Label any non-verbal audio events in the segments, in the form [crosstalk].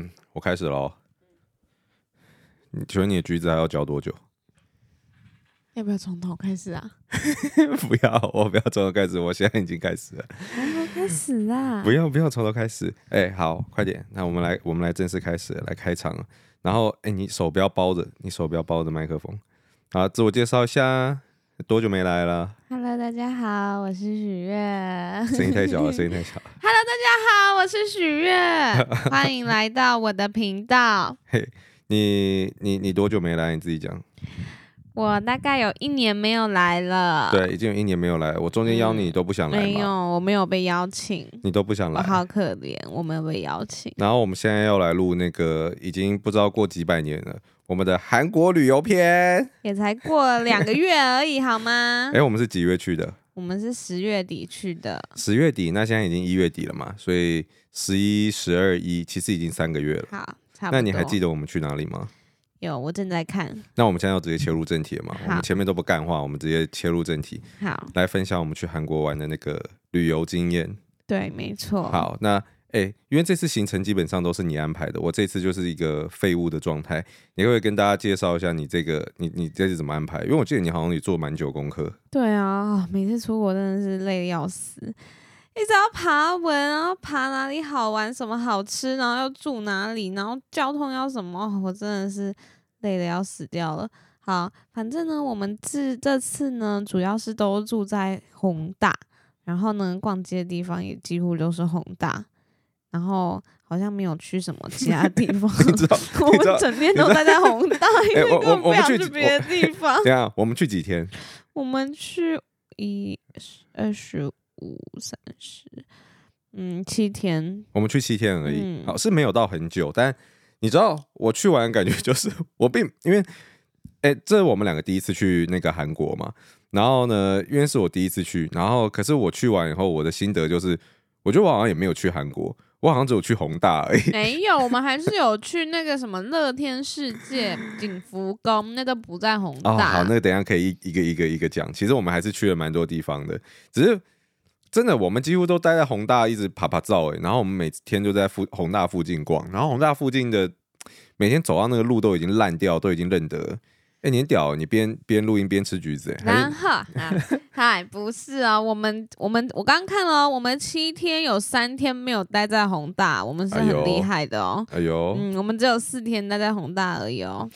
[clears throat] 我开始喽。你觉得你的橘子还要嚼多久？要不要从头开始啊？[laughs] 不要，我不要从头开始，我现在已经开始了。从头开始啦！不要，不要从头开始。哎、欸，好，快点，那我们来，我们来正式开始，来开场。然后，哎、欸，你手不要包着，你手不要包着麦克风。好，自我介绍一下，多久没来了？Hello，大家好，我是许月。声音太小了，[laughs] 声音太小。Hello，大家好，我是许月，[laughs] 欢迎来到我的频道。嘿、hey，你你你多久没来？你自己讲。我大概有一年没有来了，对，已经有一年没有来。我中间邀你都不想来、嗯，没有，我没有被邀请，你都不想来，我好可怜，我没有被邀请。然后我们现在要来录那个，已经不知道过几百年了，我们的韩国旅游篇，也才过了两个月而已，好吗？哎、欸，我们是几月去的？我们是十月底去的，十月底，那现在已经一月底了嘛，所以十一、十二、一，其实已经三个月了。好，差不多。那你还记得我们去哪里吗？有，我正在看。那我们现在要直接切入正题了嘛？我们前面都不干话，我们直接切入正题。好，来分享我们去韩国玩的那个旅游经验。对，没错。好，那哎、欸，因为这次行程基本上都是你安排的，我这次就是一个废物的状态。你会不会跟大家介绍一下你这个，你你这次怎么安排？因为我记得你好像也做蛮久功课。对啊，每次出国真的是累得要死。一直要爬文，然后爬哪里好玩，什么好吃，然后要住哪里，然后交通要什么，[laughs] 我真的是累的要死掉了。好，反正呢，我们这这次呢，主要是都住在宏大，然后呢，逛街的地方也几乎都是宏大，然后好像没有去什么其他地方。[laughs] 我们整天都待在宏大，[laughs] 因为我们不想去别的地方。对啊，我们去几天？我们去一二十五。五三十，嗯，七天，我们去七天而已，嗯、好，是没有到很久，但你知道我去完感觉 [laughs] 就是我并因为，哎、欸，这是我们两个第一次去那个韩国嘛，然后呢，因为是我第一次去，然后可是我去完以后，我的心得就是，我觉得我好像也没有去韩国，我好像只有去宏大而已，没有，我们还是有 [laughs] 去那个什么乐天世界、景福宫，那个不在宏大。哦，好，那个等一下可以一一个一个一个讲，其实我们还是去了蛮多地方的，只是。真的，我们几乎都待在宏大，一直趴趴走诶。然后我们每天就在附宏大附近逛，然后宏大附近的每天走到那个路都已经烂掉，都已经认得。哎，你很屌，你边边录音边吃橘子。然后，嗨，[laughs] 不是啊，我们我们我刚刚看了，我们七天有三天没有待在宏大，我们是很厉害的哦。哎呦，嗯，我们只有四天待在宏大而已哦。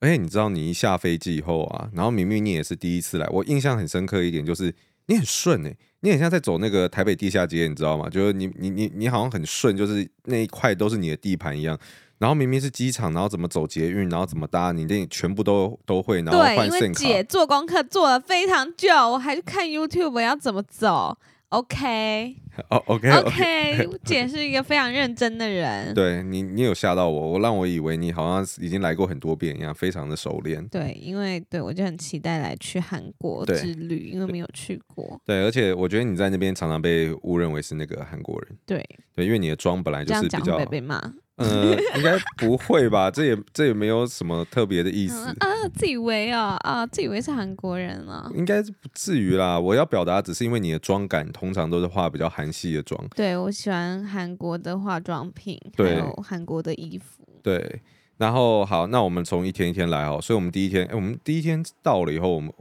而且你知道，你一下飞机以后啊，然后明明你也是第一次来，我印象很深刻一点就是你很顺哎。你很像在走那个台北地下街，你知道吗？就是你你你你好像很顺，就是那一块都是你的地盘一样。然后明明是机场，然后怎么走捷运，然后怎么搭，你那全部都都会。然后换对，因为姐做功课做了非常久，我还去看 YouTube 要怎么走。OK。哦、okay, 姐是一个非常认真的人。对你，你有吓到我，我让我以为你好像已经来过很多遍一样，非常的熟练。对，因为对我就很期待来去韩国之旅，因为没有去过。对，而且我觉得你在那边常常被误认为是那个韩国人。对，对，因为你的妆本来就是比较会被骂。呃，应该不会吧？这也这也没有什么特别的意思、嗯、啊！自以为啊啊，自以为是韩国人啊？应该是不至于啦。我要表达只是因为你的妆感通常都是画比较韩系的妆。对，我喜欢韩国的化妆品，还有韩国的衣服。对，然后好，那我们从一天一天来哦。所以我们第一天，哎，我们第一天到了以后，我们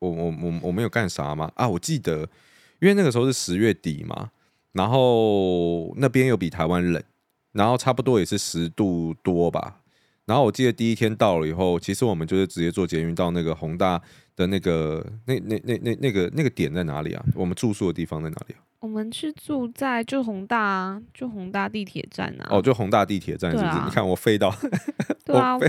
我我我我们有干啥吗？啊，我记得，因为那个时候是十月底嘛，然后那边又比台湾冷。然后差不多也是十度多吧。然后我记得第一天到了以后，其实我们就是直接坐捷运到那个宏大的那个那那那那那个那个点在哪里啊？我们住宿的地方在哪里啊？我们是住在就宏大啊，就宏大地铁站啊。哦，就宏大地铁站是不是？啊、你看我废到，[laughs] 对啊，我，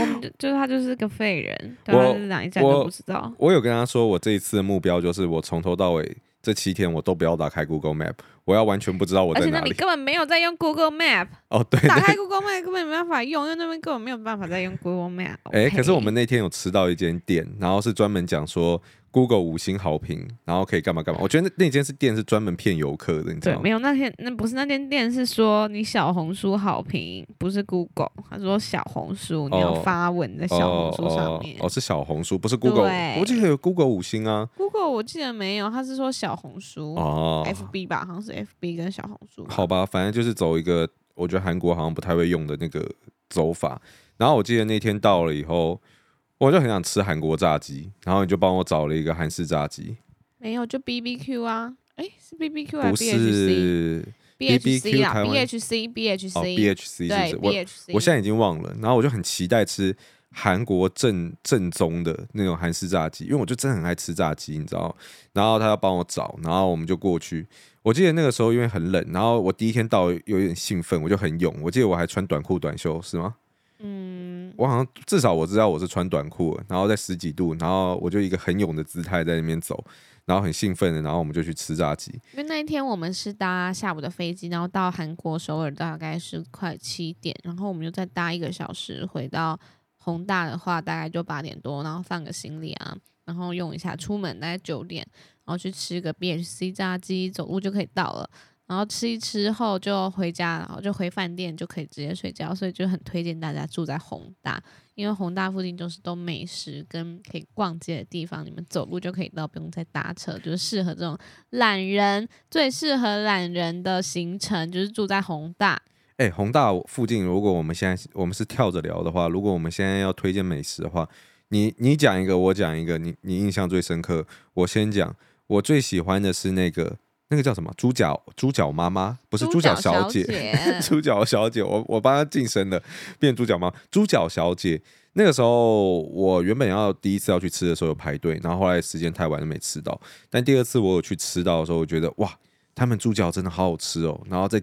我们就，就是他就是个废人，对啊，是哪一站都不知道。我有跟他说，我这一次的目标就是我从头到尾。这七天我都不要打开 Google Map，我要完全不知道我在哪里。而且那你根本没有在用 Google Map 哦，对，对，打开 Google Map 根本没办法用，因为那边根本没有办法再用 Google Map。哎、欸，可是我们那天有吃到一间店，然后是专门讲说。Google 五星好评，然后可以干嘛干嘛？我觉得那那间是店是专门骗游客的，你知道吗？对，没有那天那不是那间店是说你小红书好评，不是 Google，他说小红书你要发文在小红书上面。哦，哦，哦，是小红书，不是 Google。我记得有 Google 五星啊。Google 我记得没有，他是说小红书哦，FB 吧，好像是 FB 跟小红书。好吧，反正就是走一个。我觉得韩国好像不太会用的那个走法。然后我记得那天到了以后，我就很想吃韩国炸鸡，然后你就帮我找了一个韩式炸鸡。没有，就 B B Q 啊，哎，是 B B Q 还是 B H C？B H C 啊，B H C B H C B H C 对 B H C。我现在已经忘了，然后我就很期待吃韩国正正宗的那种韩式炸鸡，因为我就真的很爱吃炸鸡，你知道。然后他要帮我找，然后我们就过去。我记得那个时候因为很冷，然后我第一天到有点兴奋，我就很勇。我记得我还穿短裤短袖，是吗？嗯，我好像至少我知道我是穿短裤，然后在十几度，然后我就一个很勇的姿态在那边走。然后很兴奋的，然后我们就去吃炸鸡。因为那一天我们是搭下午的飞机，然后到韩国首尔大概是快七点，然后我们就再搭一个小时回到宏大的话，大概就八点多，然后放个行李啊，然后用一下出门，大概九点，然后去吃个 BHC 炸鸡，走路就可以到了。然后吃一吃后就回家，然后就回饭店就可以直接睡觉，所以就很推荐大家住在宏大，因为宏大附近就是都美食跟可以逛街的地方，你们走路就可以到，不用再搭车，就是适合这种懒人，最适合懒人的行程就是住在宏大。哎，宏大附近，如果我们现在我们是跳着聊的话，如果我们现在要推荐美食的话，你你讲一个，我讲一个，你你印象最深刻，我先讲，我最喜欢的是那个。那个叫什么？猪脚猪脚妈妈不是猪脚小姐，[laughs] 猪脚小姐，我我帮她晋升了，变猪脚妈。猪脚小姐，那个时候我原本要第一次要去吃的时候有排队，然后后来时间太晚就没吃到。但第二次我有去吃到的时候，我觉得哇，他们猪脚真的好好吃哦。然后再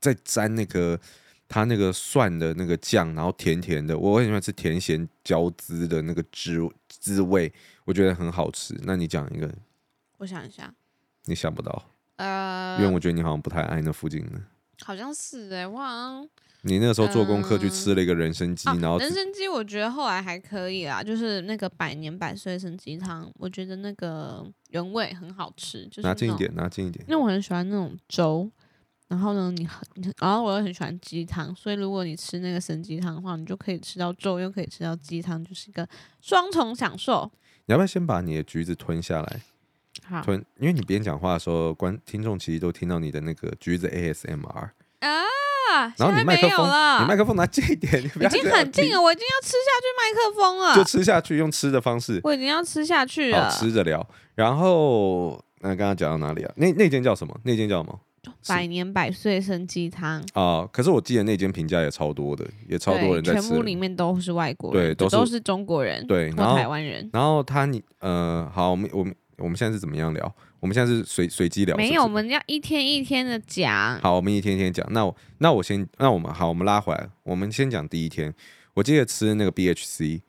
再沾那个他那个蒜的那个酱，然后甜甜的，我很喜欢吃甜咸交织的那个滋滋味，我觉得很好吃。那你讲一个，我想一下，你想不到。呃，因为我觉得你好像不太爱那附近的，好像是哎、欸，我好像你那个时候做功课去吃了一个人参鸡，呃、然后人参鸡我觉得后来还可以啦，就是那个百年百岁参鸡汤，我觉得那个原味很好吃，就是拿近一点，拿近一点，因为我很喜欢那种粥，然后呢，你很，然后我又很喜欢鸡汤，所以如果你吃那个参鸡汤的话，你就可以吃到粥，又可以吃到鸡汤，就是一个双重享受。你要不要先把你的橘子吞下来？吞，因为你边讲话的时候，观听众其实都听到你的那个橘子 ASMR 啊。然后你麦克风，你麦克风拿近一点，已经很近了，我已经要吃下去麦克风了。就吃下去，用吃的方式。我已经要吃下去了。吃着聊。然后，那刚刚讲到哪里啊？那那间叫什么？那间叫什么？百年百岁参鸡汤啊！可是我记得那间评价也超多的，也超多人在吃。全部里面都是外国人，对，都是，都是中国人，对，然后台湾人。然后他你呃，好，我们我们。我们现在是怎么样聊？我们现在是随随机聊是是？没有，我们要一天一天的讲。好，我们一天一天讲。那我那我先，那我们好，我们拉回来。我们先讲第一天。我记得吃那个 BHC，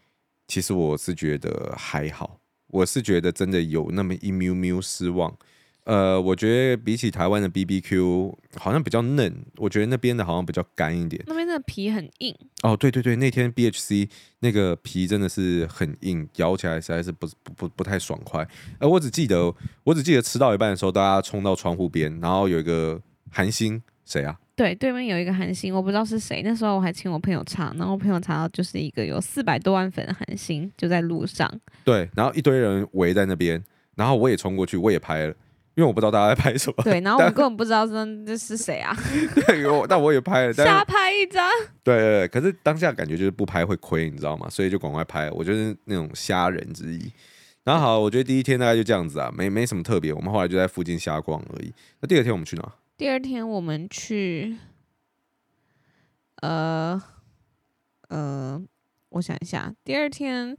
其实我是觉得还好，我是觉得真的有那么一喵喵失望。呃，我觉得比起台湾的 BBQ 好像比较嫩，我觉得那边的好像比较干一点。那边的皮很硬。哦，对对对，那天 BHC 那个皮真的是很硬，咬起来实在是不不不不太爽快。呃我只记得，我只记得吃到一半的时候，大家冲到窗户边，然后有一个韩星，谁啊？对，对面有一个韩星，我不知道是谁。那时候我还请我朋友查，然后我朋友查到就是一个有四百多万粉的韩星，就在路上。对，然后一堆人围在那边，然后我也冲过去，我也拍了。因为我不知道大家在拍什么，对，然后我根本不知道这这是谁啊？[laughs] 对，我但我也拍了，瞎拍一张。对对对，可是当下感觉就是不拍会亏，你知道吗？所以就赶快拍，我就是那种瞎人之一。然后好，我觉得第一天大概就这样子啊，没没什么特别。我们后来就在附近瞎逛而已。那第二天我们去哪？第二天我们去，呃呃，我想一下，第二天。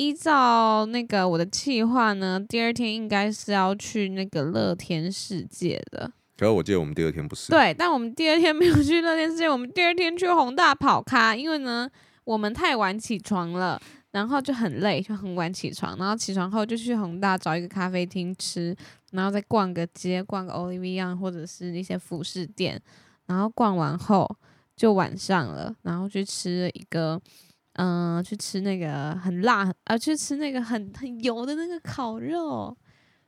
依照那个我的计划呢，第二天应该是要去那个乐天世界的。可是我记得我们第二天不是。对，但我们第二天没有去乐天世界，我们第二天去宏大跑咖，因为呢我们太晚起床了，然后就很累，就很晚起床，然后起床后就去宏大找一个咖啡厅吃，然后再逛个街，逛个 Olivia 或者是那些服饰店，然后逛完后就晚上了，然后去吃了一个。嗯、呃，去吃那个很辣，啊，去吃那个很很油的那个烤肉，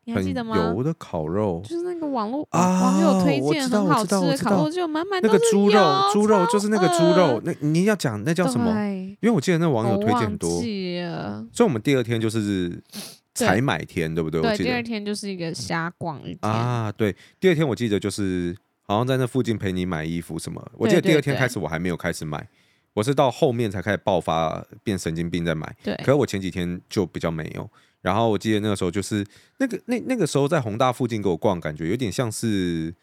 你还记得吗？油的烤肉就是那个网络、啊、网友推荐很好吃的烤肉，就满满。那个猪肉，猪肉就是那个猪肉。那你要讲那叫什么？因为我记得那网友推荐很多。所以，我们第二天就是采买天，对不对？对，第二天就是一个瞎逛一天啊。对，第二天我记得就是好像在那附近陪你买衣服什么。我记得第二天开始我还没有开始买，我是到后面才开始爆发变神经病在买。对，可是我前几天就比较没有。然后我记得那个时候就是那个那那个时候在宏大附近给我逛，感觉有点像是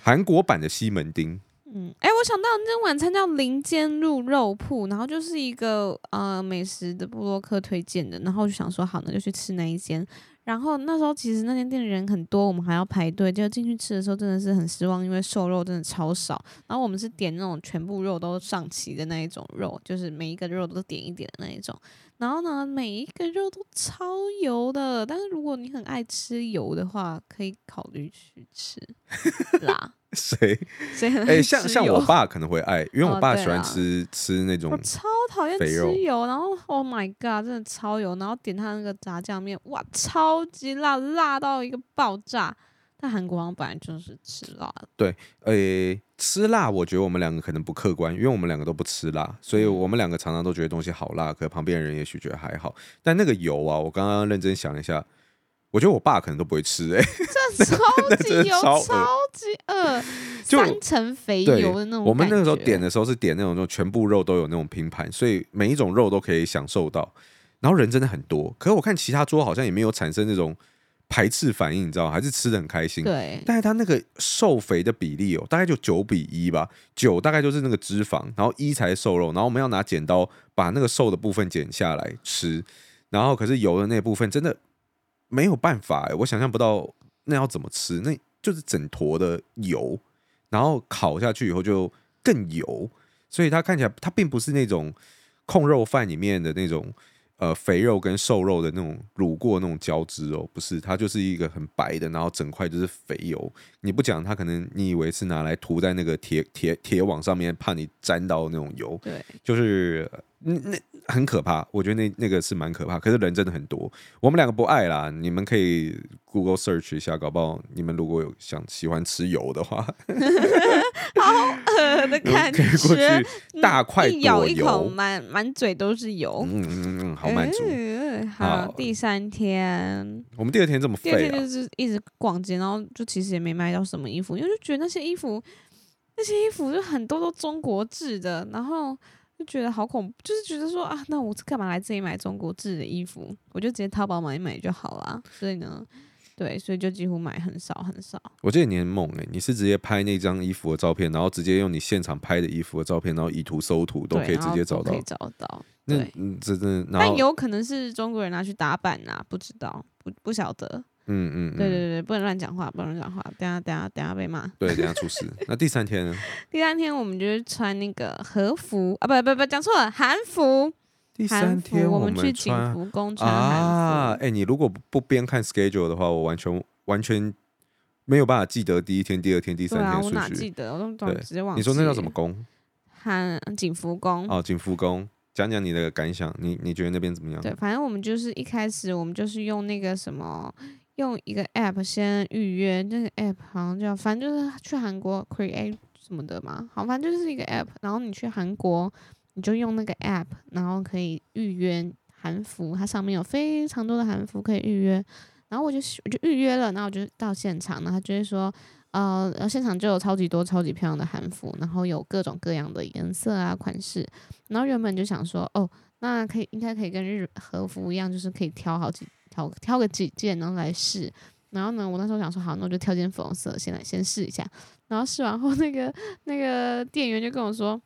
韩国版的西门町。嗯，哎，我想到那天晚餐叫林间路肉铺，然后就是一个呃美食的布洛克推荐的，然后就想说好，那就去吃那一间。然后那时候其实那间店人很多，我们还要排队。就进去吃的时候真的是很失望，因为瘦肉真的超少。然后我们是点那种全部肉都上齐的那一种肉，就是每一个肉都点一点的那一种。然后呢，每一个肉都超油的。但是如果你很爱吃油的话，可以考虑去吃 [laughs] 辣。[laughs] 谁？谁很爱 [laughs] 像像我爸可能会爱，因为我爸喜欢吃、哦、吃那种。我超讨厌吃油，然后 Oh my God，真的超油。然后点他那个炸酱面，哇，超级辣，辣到一个爆炸。但韩国人本来就是吃辣的。对，诶，吃辣，我觉得我们两个可能不客观，因为我们两个都不吃辣，所以我们两个常常都觉得东西好辣，可旁边的人也许觉得还好。但那个油啊，我刚刚认真想一下。我觉得我爸可能都不会吃哎、欸，这 [laughs] 超级油，超级饿，[laughs] 三层肥油的那种。我们那个时候点的时候是点那种，就全部肉都有那种拼盘，所以每一种肉都可以享受到。然后人真的很多，可是我看其他桌好像也没有产生那种排斥反应，你知道吗？还是吃的很开心。对，但是他那个瘦肥的比例哦，大概就九比一吧，九大概就是那个脂肪，然后一才是瘦肉，然后我们要拿剪刀把那个瘦的部分剪下来吃，然后可是油的那部分真的。没有办法哎，我想象不到那要怎么吃，那就是整坨的油，然后烤下去以后就更油，所以它看起来它并不是那种控肉饭里面的那种呃肥肉跟瘦肉的那种卤过那种交织哦，不是，它就是一个很白的，然后整块就是肥油。你不讲，它可能你以为是拿来涂在那个铁铁铁网上面，怕你沾到那种油，对，就是那那。很可怕，我觉得那那个是蛮可怕。可是人真的很多，我们两个不爱啦。你们可以 Google search 一下，搞不好你们如果有想喜欢吃油的话，[laughs] 好恶的感觉，可以过去大块一咬一口，满满嘴都是油。嗯嗯嗯，好满足。嗯、好，好，第三天，我们第二天这么废，第二天就是一直逛街，然后就其实也没买到什么衣服，因为就觉得那些衣服，那些衣服就很多都中国制的，然后。就觉得好恐怖，就是觉得说啊，那我干嘛来这里买中国制的衣服？我就直接淘宝买一买就好啦。所以呢，对，所以就几乎买很少很少。我记得你很猛诶、欸，你是直接拍那张衣服的照片，然后直接用你现场拍的衣服的照片，然后以图搜图都可以直接找到，可以找到。那嗯，真的，但有可能是中国人拿去打版啊，不知道，不不晓得。嗯嗯，对对对，不能乱讲话，不能乱讲话，等下等下等下被骂。对，等下出事。[laughs] 那第三天呢？第三天我们就是穿那个和服啊，不不不，讲错了，韩服。第三天我们去景福宫穿韩服。啊，哎，你如果不边看 schedule 的话，我完全完全没有办法记得第一天、第二天、第三天顺序。我哪记得？我都直接忘记。你说那叫什么宫？韩景福宫。哦，景福宫，讲讲你的感想，你你觉得那边怎么样？对，反正我们就是一开始我们就是用那个什么。用一个 app 先预约，那个 app 好像叫，反正就是去韩国 create 什么的嘛。好，反正就是一个 app，然后你去韩国，你就用那个 app，然后可以预约韩服，它上面有非常多的韩服可以预约。然后我就我就预约了，然后我就到现场，然后他就会说，呃，然后现场就有超级多超级漂亮的韩服，然后有各种各样的颜色啊款式。然后原本就想说，哦，那可以应该可以跟日和服一样，就是可以挑好几。挑挑个几件，然后来试。然后呢，我那时候想说，好，那我就挑件粉红色，先来先试一下。然后试完后，那个那个店员就跟我说，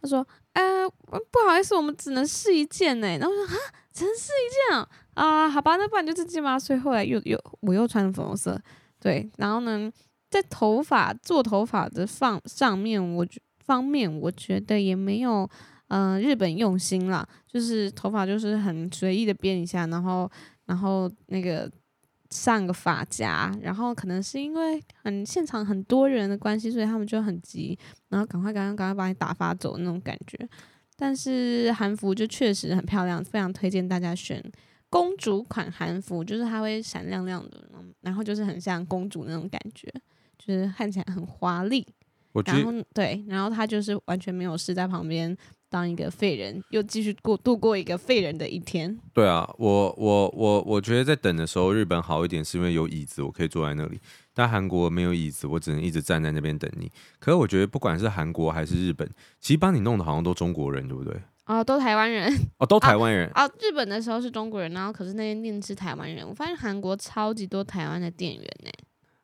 他说：“呃，不好意思，我们只能试一件呢。”然后我说：“啊，只能试一件啊？啊，好吧，那不然就这件吧。”所以后来又又我又穿粉红色，对。然后呢，在头发做头发的放上面，我方面我觉得也没有。嗯、呃，日本用心啦，就是头发就是很随意的编一下，然后然后那个上个发夹，然后可能是因为很现场很多人的关系，所以他们就很急，然后赶快赶快赶快把你打发走那种感觉。但是韩服就确实很漂亮，非常推荐大家选公主款韩服，就是它会闪亮亮的，然后就是很像公主那种感觉，就是看起来很华丽。然后对，然后他就是完全没有事在旁边。当一个废人，又继续过度过一个废人的一天。对啊，我我我我觉得在等的时候，日本好一点，是因为有椅子，我可以坐在那里。但韩国没有椅子，我只能一直站在那边等你。可是我觉得不管是韩国还是日本，其实帮你弄的好像都中国人，对不对？哦，都台湾人哦，都台湾人哦，哦。日本的时候是中国人，然后可是那间店是台湾人。我发现韩国超级多台湾的店员呢。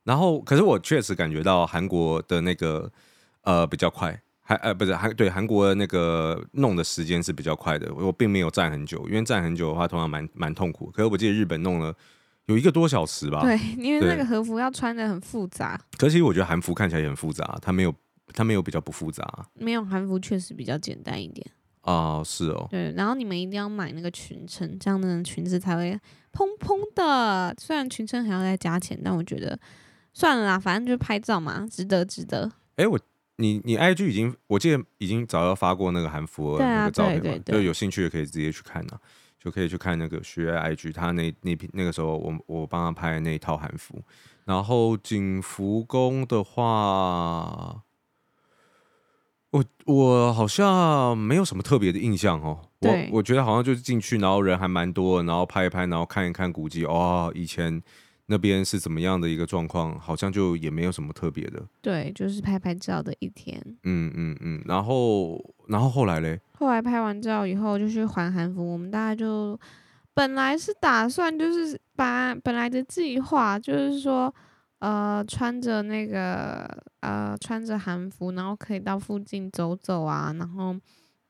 然后，可是我确实感觉到韩国的那个呃比较快，还呃不是韩对韩国的那个弄的时间是比较快的。我并没有站很久，因为站很久的话通常蛮蛮痛苦。可是我记得日本弄了有一个多小时吧？对，因为那个和服要穿的很复杂。可是我觉得韩服看起来也很复杂，它没有它没有比较不复杂。没有韩服确实比较简单一点。哦，是哦。对，然后你们一定要买那个裙撑，这样的裙子才会蓬蓬的。虽然裙撑还要再加钱，但我觉得算了啦，反正就拍照嘛，值得，值得。哎，我你你 IG 已经，我记得已经早要发过那个韩服的那个照片嘛，对啊，对对对，就有兴趣的可以直接去看啊，就可以去看那个学 IG，他那那那个时候我我帮他拍的那一套韩服。然后景福宫的话。我我好像没有什么特别的印象哦，我我觉得好像就是进去，然后人还蛮多，然后拍一拍，然后看一看古迹，哦，以前那边是怎么样的一个状况，好像就也没有什么特别的。对，就是拍拍照的一天。嗯嗯嗯，然后然后后来嘞？后来拍完照以后就去还韩服，我们大家就本来是打算就是把本来的计划就是说。呃，穿着那个呃，穿着韩服，然后可以到附近走走啊，然后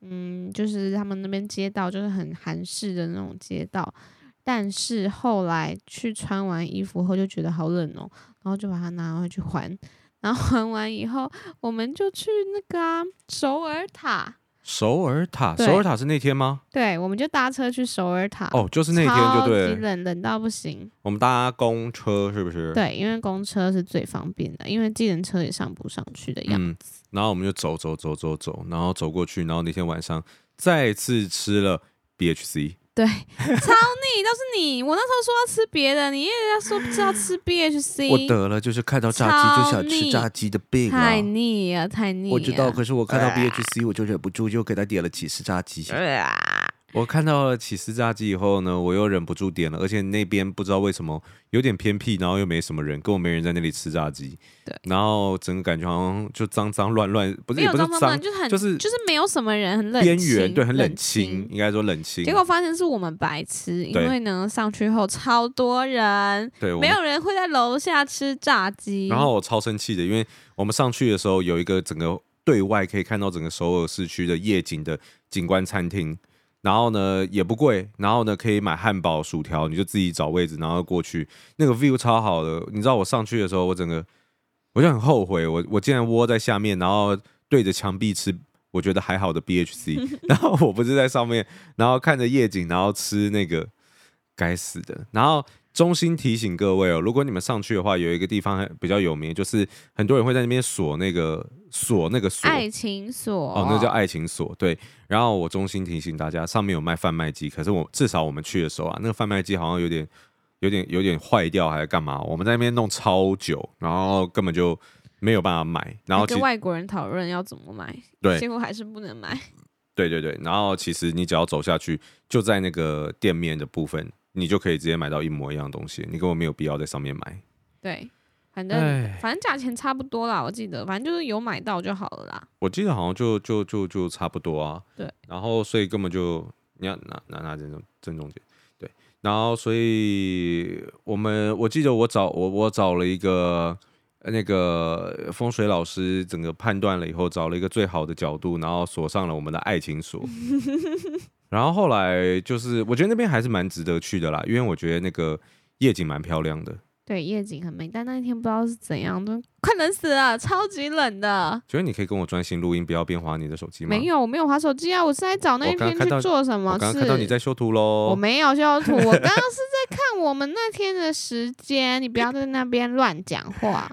嗯，就是他们那边街道就是很韩式的那种街道，但是后来去穿完衣服后就觉得好冷哦，然后就把它拿回去还，然后还完以后，我们就去那个啊，首尔塔。首尔塔，首尔塔是那天吗？对，我们就搭车去首尔塔。哦，就是那天就对，超级冷，冷到不行。我们搭公车是不是？对，因为公车是最方便的，因为计程车也上不上去的样子。嗯，然后我们就走走走走走，然后走过去，然后那天晚上再次吃了 BHC。对，[laughs] 超腻都是你。我那时候说要吃别的，你一直在说不知道吃 BHC。我得了，就是看到炸鸡就想吃炸鸡的病啊！太腻啊，太腻。我知道，可是我看到 BHC，我就忍不住就给他点了几十炸鸡。我看到了起司炸鸡以后呢，我又忍不住点了，而且那边不知道为什么有点偏僻，然后又没什么人，根本没人在那里吃炸鸡。对，然后整个感觉好像就脏脏乱乱，不是也不是脏，就是很就是就是没有什么人，很冷清，边缘对，很冷清，冷清应该说冷清。结果发现是我们白痴，因为呢上去后超多人，对，没有人会在楼下吃炸鸡。然后我超生气的，因为我们上去的时候有一个整个对外可以看到整个首尔市区的夜景的景观餐厅。然后呢，也不贵，然后呢，可以买汉堡、薯条，你就自己找位置，然后过去，那个 view 超好的。你知道我上去的时候，我整个我就很后悔，我我竟然窝在下面，然后对着墙壁吃，我觉得还好的 BHC，[laughs] 然后我不是在上面，然后看着夜景，然后吃那个该死的，然后。衷心提醒各位哦，如果你们上去的话，有一个地方比较有名，就是很多人会在那边锁那个锁那个锁，爱情锁哦，那个叫爱情锁。对，然后我衷心提醒大家，上面有卖贩卖机，可是我至少我们去的时候啊，那个贩卖机好像有点有点有点坏掉，还是干嘛？我们在那边弄超久，然后根本就没有办法买。然后跟外国人讨论要怎么买，对，结果还是不能买。对对对，然后其实你只要走下去，就在那个店面的部分。你就可以直接买到一模一样的东西，你根本没有必要在上面买。对，反正反正价钱差不多啦，我记得，反正就是有买到就好了啦。我记得好像就就就就差不多啊。对，然后所以根本就你要拿拿拿这种正中间。对，然后所以我们我记得我找我我找了一个那个风水老师，整个判断了以后，找了一个最好的角度，然后锁上了我们的爱情锁。[laughs] 然后后来就是，我觉得那边还是蛮值得去的啦，因为我觉得那个夜景蛮漂亮的。对，夜景很美，但那一天不知道是怎样，都快冷死了，超级冷的。觉得你可以跟我专心录音，不要边滑你的手机吗？没有，我没有滑手机啊，我是在找那一天去做什么事。我刚刚看到你在修图喽。我没有修图，我刚刚是在看我们那天的时间，你不要在那边乱讲话。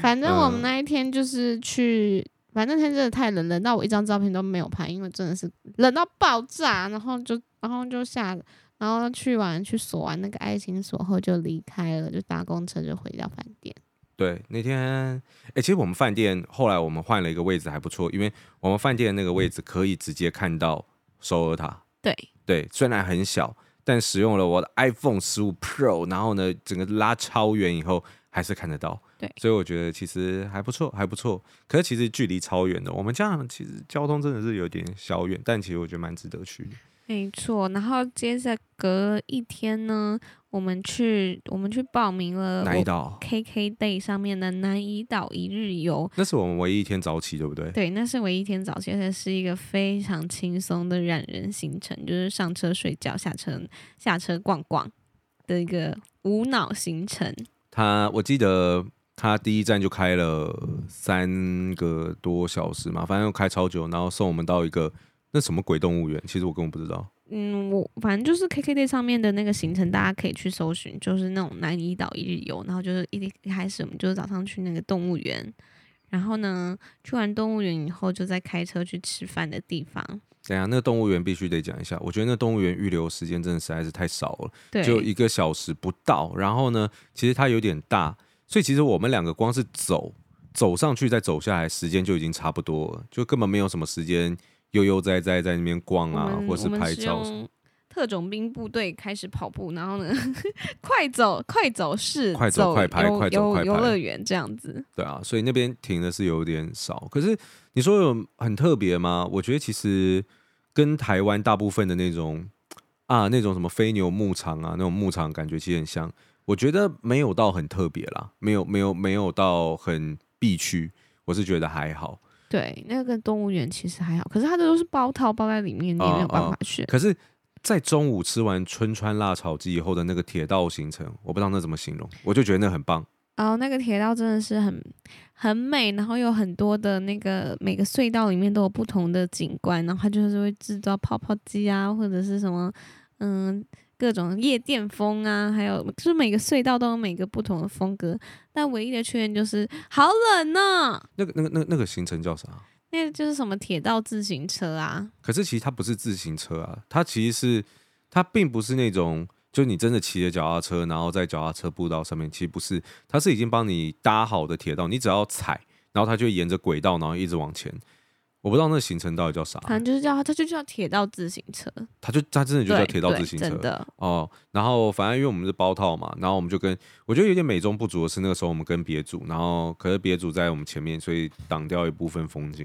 反正我们那一天就是去。反正天真的太冷，冷到我一张照片都没有拍，因为真的是冷到爆炸。然后就，然后就下，然后去完去锁完那个爱情锁后就离开了，就搭公车就回到饭店。对，那天，哎、欸，其实我们饭店后来我们换了一个位置还不错，因为我们饭店那个位置可以直接看到首尔塔。对对，虽然很小，但使用了我的 iPhone 十五 Pro，然后呢，整个拉超远以后，还是看得到。对，所以我觉得其实还不错，还不错。可是其实距离超远的，我们这样其实交通真的是有点小远，但其实我觉得蛮值得去的。没错，然后接着隔一天呢，我们去我们去报名了南怡岛 KK Day 上面的南怡岛一日游。那是我们唯一一天早起，对不对？对，那是唯一一天早起，而且是一个非常轻松的懒人行程，就是上车睡觉，下车下车逛逛的一个无脑行程。他我记得他第一站就开了三个多小时嘛，反正又开超久，然后送我们到一个。那什么鬼动物园？其实我根本不知道。嗯，我反正就是 KKday 上面的那个行程，大家可以去搜寻，就是那种南怡岛一日游。然后就是一一开始我们就是早上去那个动物园，然后呢去完动物园以后，就再开车去吃饭的地方。等下，那个动物园必须得讲一下，我觉得那动物园预留时间真的实在是太少了，对，就一个小时不到。然后呢，其实它有点大，所以其实我们两个光是走走上去再走下来，时间就已经差不多了，就根本没有什么时间。悠悠哉哉在那边逛啊，或是拍照。特种兵部队开始跑步，然后呢，[laughs] 快走快走式，快走快拍，快走快拍，游乐园这样子。对啊，所以那边停的是有点少。可是你说有很特别吗？我觉得其实跟台湾大部分的那种啊，那种什么飞牛牧场啊，那种牧场感觉其实很像。我觉得没有到很特别啦，没有没有没有到很必去，我是觉得还好。对，那个动物园其实还好，可是它的都是包套包在里面，你也没有办法去。哦哦。可是，在中午吃完春川辣炒鸡以后的那个铁道行程，我不知道那怎么形容，我就觉得那很棒。哦，那个铁道真的是很很美，然后有很多的那个每个隧道里面都有不同的景观，然后它就是会制造泡泡机啊，或者是什么嗯。各种夜店风啊，还有就是每个隧道都有每个不同的风格，但唯一的缺点就是好冷呢、啊。那个、那个、那个、那个行程叫啥？那个就是什么铁道自行车啊？可是其实它不是自行车啊，它其实是它并不是那种，就你真的骑着脚踏车，然后在脚踏车步道上面，其实不是，它是已经帮你搭好的铁道，你只要踩，然后它就沿着轨道，然后一直往前。我不知道那个行程到底叫啥，反正就是叫它，它就叫铁道自行车。它就它真的就叫铁道自行车，真的哦。然后反正因为我们是包套嘛，然后我们就跟我觉得有点美中不足的是，那个时候我们跟别组，然后可是别组在我们前面，所以挡掉一部分风景。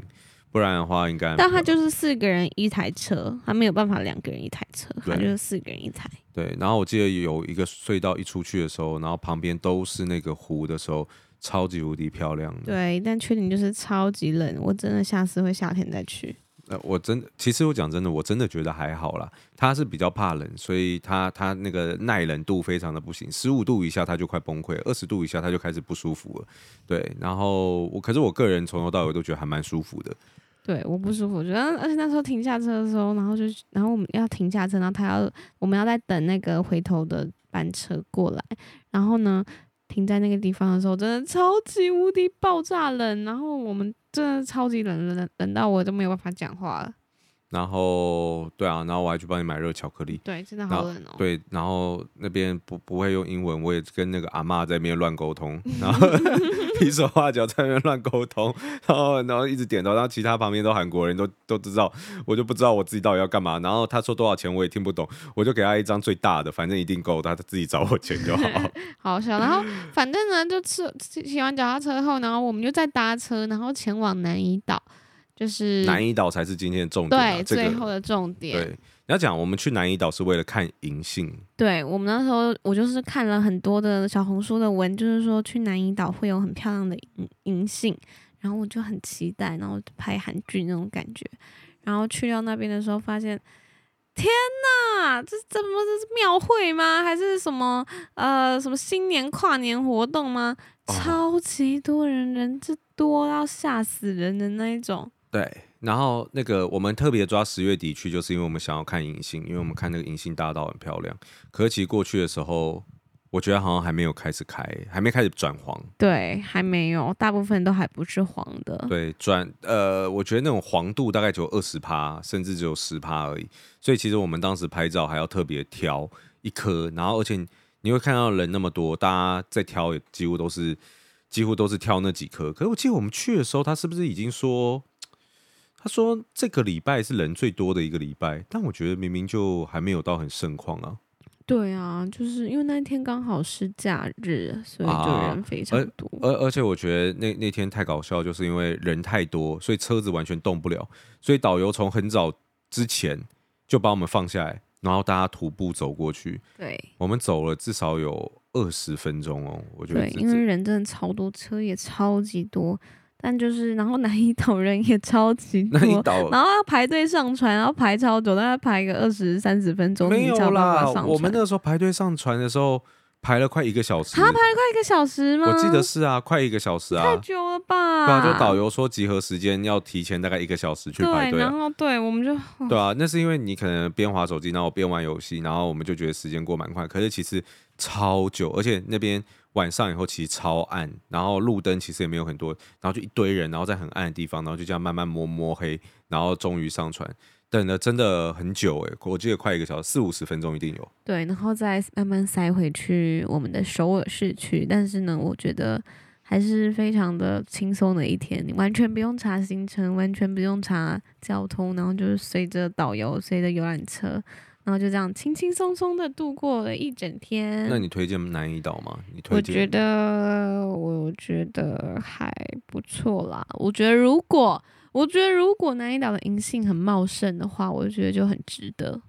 不然的话应该，但它就是四个人一台车，它没有办法两个人一台车，它就是四个人一台。对，然后我记得有一个隧道一出去的时候，然后旁边都是那个湖的时候。超级无敌漂亮的，对，但缺点就是超级冷，我真的下次会夏天再去。呃，我真的，其实我讲真的，我真的觉得还好啦。他是比较怕冷，所以他他那个耐冷度非常的不行，十五度以下他就快崩溃，二十度以下他就开始不舒服了。对，然后我可是我个人从头到尾都觉得还蛮舒服的。对，我不舒服，我觉得而且那时候停下车的时候，然后就然后我们要停下车，然后他要我们要在等那个回头的班车过来，然后呢，停在那个地方的时候，真的超级无敌爆炸冷，然后我们真的超级冷，冷冷到我都没有办法讲话了。然后，对啊，然后我还去帮你买热巧克力。对，真的好冷哦。对，然后那边不不会用英文，我也跟那个阿嬷在那边乱沟通，[laughs] 然后 [laughs] 比手画脚在那边乱沟通，[laughs] 然后然后一直点头，然后其他旁边都韩国人都都知道，我就不知道我自己到底要干嘛。然后他说多少钱我也听不懂，我就给他一张最大的，反正一定够，他自己找我钱就好。好笑。然后反正呢，就吃骑完脚踏车后，然后我们就再搭车，然后前往南怡岛。就是南怡岛才是今天的重点，啊，对，这个，最后的重点。对，你要讲我们去南怡岛是为了看银杏。对，我们那时候，我就是看了很多的小红书的文，就是说去南怡岛会有很漂亮的银银杏，然后我就很期待，然后拍韩剧那种感觉。然后去到那边的时候，发现天哪，这怎么这是庙会吗？还是什么呃什么新年跨年活动吗？哦，超级多人，人之多到吓死人的那一种。对，然后那个我们特别抓十月底去，就是因为我们想要看银杏，因为我们看那个银杏大道很漂亮。可是其实过去的时候，我觉得好像还没有开始开，还没开始转黄。对，还没有，大部分都还不是黄的。对，转呃，我觉得那种黄度大概只有二十趴，甚至只有十趴而已。所以其实我们当时拍照还要特别挑一颗，然后而且你会看到人那么多，大家在挑，也几乎都是几乎都是挑那几颗。可是我记得我们去的时候，他是不是已经说？他说这个礼拜是人最多的一个礼拜，但我觉得明明就还没有到很盛况啊。对啊，就是因为那一天刚好是假日，所以就人非常多。啊、而而且我觉得那那天太搞笑，就是因为人太多，所以车子完全动不了。所以导游从很早之前就把我们放下来，然后大家徒步走过去。对，我们走了至少有二十分钟哦。我觉得对，因为人真的超多，车也超级多。但就是，然后南怡岛人也超级多，然后要排队上船，然后排超久，大概排个二十三十分钟。没有啦，我们那时候排队上船的时候排了快一个小时。他排了快一个小时吗？我记得是啊，快一个小时啊，太久了吧？对啊，就导游说集合时间要提前大概一个小时去排队啊。然后对，我们就对啊，那是因为你可能边滑手机，然后边玩游戏，然后我们就觉得时间过蛮快，可是其实超久，而且那边。晚上以后其实超暗，然后路灯其实也没有很多，然后就一堆人，然后在很暗的地方，然后就这样慢慢摸摸黑，然后终于上船，等了真的很久哎，我记得快一个小时，四五十分钟一定有。对，然后再慢慢塞回去我们的首尔市区，但是呢，我觉得还是非常的轻松的一天，你完全不用查行程，完全不用查交通，然后就是随着导游，随着游览车。然后就这样轻轻松松的度过了一整天。那你推荐南怡岛吗？你推荐？我觉得，我觉得还不错啦。我觉得如果，我觉得如果南怡岛的银杏很茂盛的话，我觉得就很值得。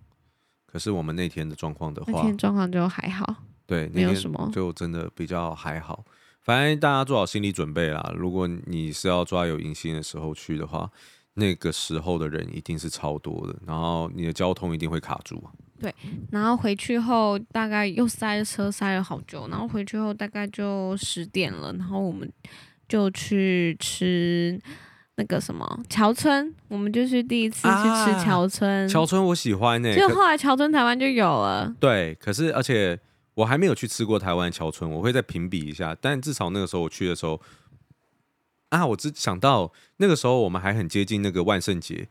可是我们那天的状况的话，那天状况就还好。对，没有什么，就真的比较还好。反正大家做好心理准备啦。如果你是要抓有银杏的时候去的话。那个时候的人一定是超多的，然后你的交通一定会卡住。对，然后回去后大概又塞车塞了好久，然后回去后大概就十点了，然后我们就去吃那个什么桥村，我们就是第一次去吃桥村。桥村我喜欢呢、欸，就后来桥村台湾就有了。对，可是而且我还没有去吃过台湾桥村，我会再评比一下，但至少那个时候我去的时候。啊！我只想到那个时候，我们还很接近那个万圣节，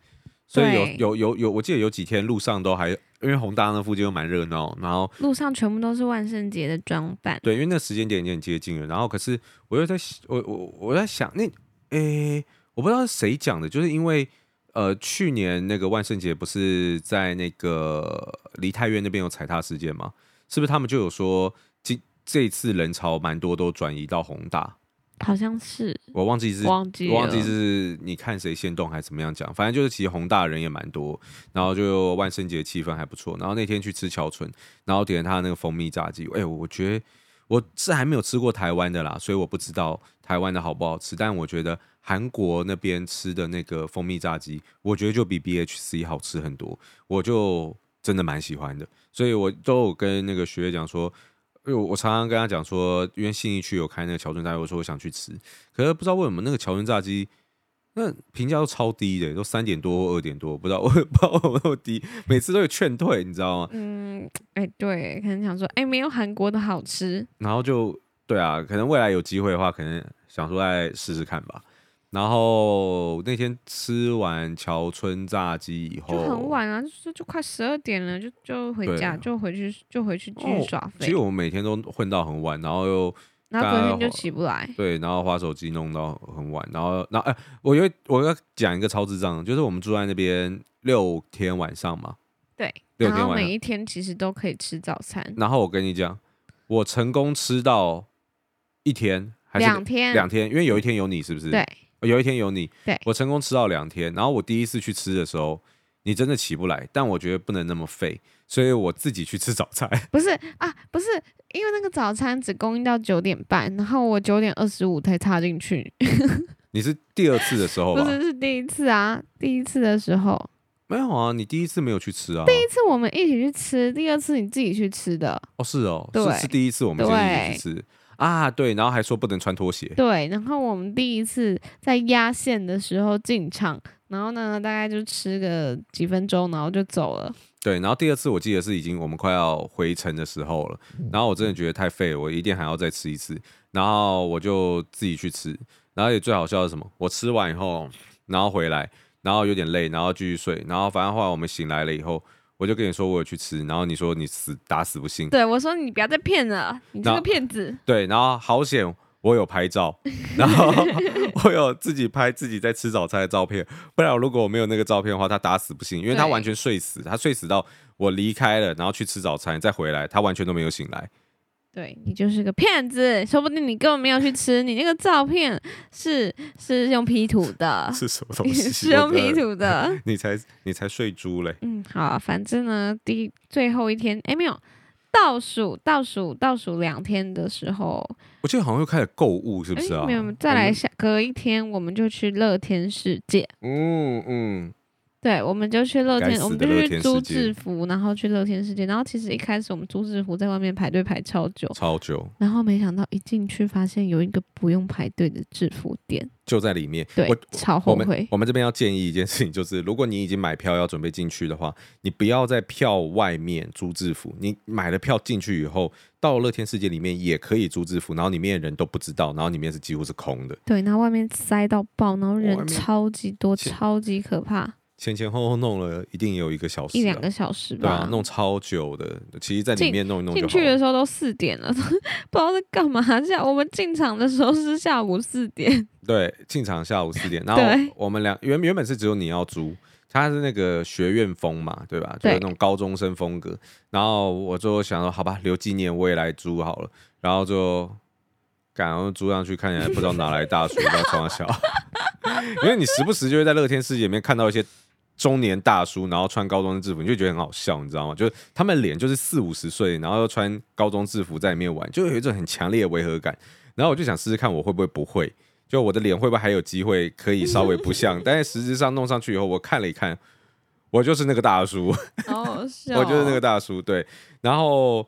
所以有有有有，我记得有几天路上都还，因为宏大那附近又蛮热闹，然后路上全部都是万圣节的装扮。对，因为那时间点已经很接近了。然后可是我又在，我我我在想，那诶、欸，我不知道是谁讲的，就是因为呃，去年那个万圣节不是在那个梨泰院那边有踩踏事件吗？是不是他们就有说，今这一次人潮蛮多，都转移到宏大。好像是我忘记是忘记我忘记是你看谁先动还是怎么样讲，反正就是其实宏大人也蛮多，然后就万圣节气氛还不错。然后那天去吃桥村，然后点了他那个蜂蜜炸鸡，哎、欸，我觉得我是还没有吃过台湾的啦，所以我不知道台湾的好不好吃。但我觉得韩国那边吃的那个蜂蜜炸鸡，我觉得就比 BHC 好吃很多，我就真的蛮喜欢的。所以我都有跟那个学姐讲说。因为我常常跟他讲说，因为信义区有开那个桥村炸鸡，我说我想去吃，可是不知道为什么那个桥村炸鸡那评价都超低的，都三点多或二点多，不知道我 [laughs] 不知道为什么那么低，每次都有劝退，你知道吗？嗯，哎、欸，对，可能想说，哎、欸，没有韩国的好吃，然后就对啊，可能未来有机会的话，可能想说再试试看吧。然后那天吃完桥村炸鸡以后，就很晚啊，就就快十二点了，就就回家，就回去就回去继续耍废。其实我们每天都混到很晚，然后又，然后隔天就起不来。对，然后滑手机弄到很晚，然后然后哎，我要我要讲一个超智障，就是我们住在那边六天晚上嘛。对，六天晚上每一天其实都可以吃早餐。然后我跟你讲，我成功吃到一天还是两天？两天，因为有一天有你，是不是？对。有一天有你，对，我成功吃到两天。然后我第一次去吃的时候，你真的起不来，但我觉得不能那么废，所以我自己去吃早餐。[laughs] 不是啊，不是，因为那个早餐只供应到九点半，然后我九点二十五才插进去。[laughs] 你是第二次的时候吧？不是，是第一次啊，第一次的时候没有啊，你第一次没有去吃啊。第一次我们一起去吃，第二次你自己去吃的。哦，是哦，对，是是第一次我们一起去吃。啊，对，然后还说不能穿拖鞋。对，然后我们第一次在压线的时候进场，然后呢，大概就吃个几分钟，然后就走了。对，然后第二次我记得是已经我们快要回程的时候了，然后我真的觉得太废了，我一定还要再吃一次，然后我就自己去吃，然后也最好笑的是什么？我吃完以后，然后回来，然后有点累，然后继续睡，然后反正后来我们醒来了以后。我就跟你说我有去吃，然后你说你死打死不信。对，我说你不要再骗了，你这个骗子。[laughs] 对，然后好险，我有拍照，然后 [laughs] 我有自己拍自己在吃早餐的照片。不然如果我没有那个照片的话，他打死不信，因为他完全睡死，他睡死到我离开了，然后去吃早餐再回来，他完全都没有醒来。对，你就是个骗子，说不定你根本没有去吃，你那个照片是是用 P 图的，[laughs] 是什么东西？[laughs] 是用 P 图的，[laughs] 你才你才睡猪嘞。嗯，好，反正呢，第最后一天，哎，没有倒数倒数倒数两天的时候，我记得好像又开始购物，是不是啊？没有，再来下隔一天，我们就去乐天世界。嗯嗯。对，我们就去乐天，我们就去租制服，然后去乐天世界。然后其实一开始我们租制服在外面排队排超久，超久。然后没想到一进去发现有一个不用排队的制服店，就在里面。对，我超后悔。我们，我们这边要建议一件事情，就是如果你已经买票要准备进去的话，你不要在票外面租制服。你买了票进去以后，到乐天世界里面也可以租制服，然后里面的人都不知道，然后里面是几乎是空的。对，然后外面塞到爆，然后人超级多，超级可怕。前前后后弄了一定有一个小时，一两个小时吧。对啊，弄超久的。其实，在里面弄一弄进去的时候都四点了，[laughs] 不知道在干嘛。下我们进场的时候是下午四点。对，进场下午四点。[laughs] 然后我们俩原原本是只有你要租，他是那个学院风嘛，对吧？就是那种高中生风格。然后我就想说，好吧，留纪念，我也来租好了。然后就赶快租上去，看起来不知道哪来大叔在装小，[laughs] 因为你时不时就会在乐天世界里面看到一些。中年大叔，然后穿高中的制服，你就觉得很好笑，你知道吗？就是他们脸就是四五十岁，然后又穿高中制服在里面玩，就有一种很强烈的违和感。然后我就想试试看，我会不会不会？就我的脸会不会还有机会可以稍微不像？[laughs] 但是实质上弄上去以后，我看了一看，我就是那个大叔，[laughs] 我就是那个大叔。对，然后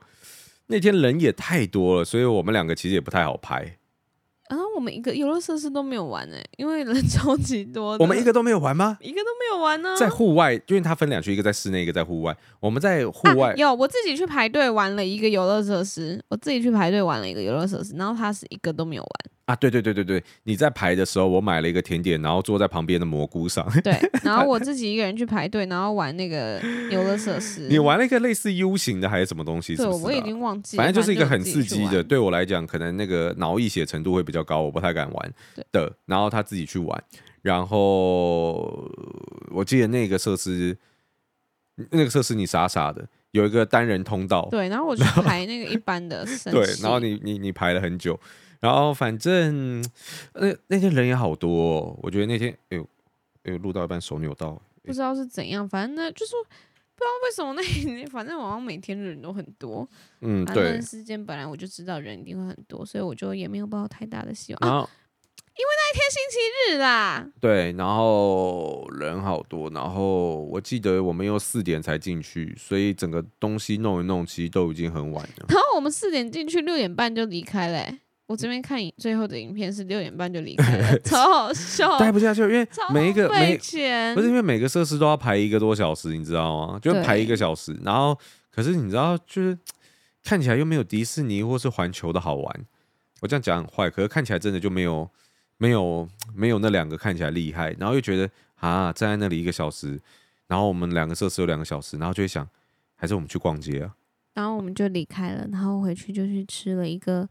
那天人也太多了，所以我们两个其实也不太好拍。啊，我们一个游乐设施都没有玩哎，因为人 [laughs] 超级多。我们一个都没有玩吗？一个都没有玩呢。在户外，因为它分两区，一个在室内，一个在户外。我们在户外、啊、有，我自己去排队玩了一个游乐设施，我自己去排队玩了一个游乐设施，然后它是一个都没有玩。啊，对对对对对，你在排的时候，我买了一个甜点，然后坐在旁边的蘑菇上。对，[laughs] 然后我自己一个人去排队，然后玩那个游乐设施。你玩了一个类似 U 型的还是什么东西是是？对，我已经忘记了。反正就是一个很刺激的，对我来讲，可能那个脑溢血程度会比较高，我不太敢玩的。然后他自己去玩，然后我记得那个设施，那个设施你傻傻的有一个单人通道。对，然后我去排那个一般的。[laughs] 对，然后你你你排了很久。然后反正那那天人也好多，哦，我觉得那天哎呦哎呦录到一半手扭到，不知道是怎样，反正呢就是不知道为什么那反正好像每天人都很多，嗯对，那时间本来我就知道人一定会很多，所以我就也没有抱太大的希望那一天星期日啦，对，然后人好多，然后我记得我们又四点才进去，所以整个东西弄一弄，其实都已经很晚了。然后我们四点进去，六点半就离开嘞。我这边看最后的影片是六点半就离开了，[laughs] 超好笑，待不下去，因为每一个每不是因为每个设施都要排一个多小时，你知道吗？就排一个小时，然后可是你知道，就是看起来又没有迪士尼或是环球的好玩。我这样讲很坏，可是看起来真的就没有没有没有那两个看起来厉害，然后又觉得啊，站在那里一个小时，然后我们两个设施有两个小时，然后就会想，还是我们去逛街啊？然后我们就离开了，然后回去就去吃了一个。